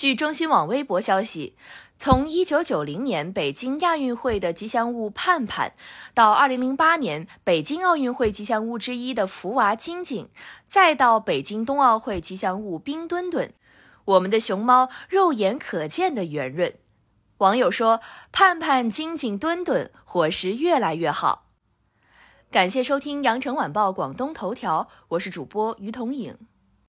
据中新网微博消息从一九九零年北京亚运会的吉祥物盼盼到二零零八年北京奥运会吉祥物之一的福娃晶晶再到北京冬奥会吉祥物冰墩墩我们的熊猫肉眼可见的圆润。网友说盼盼晶晶墩墩伙食越来越好。感谢收听羊城晚报广东头条我是主播于彤颖。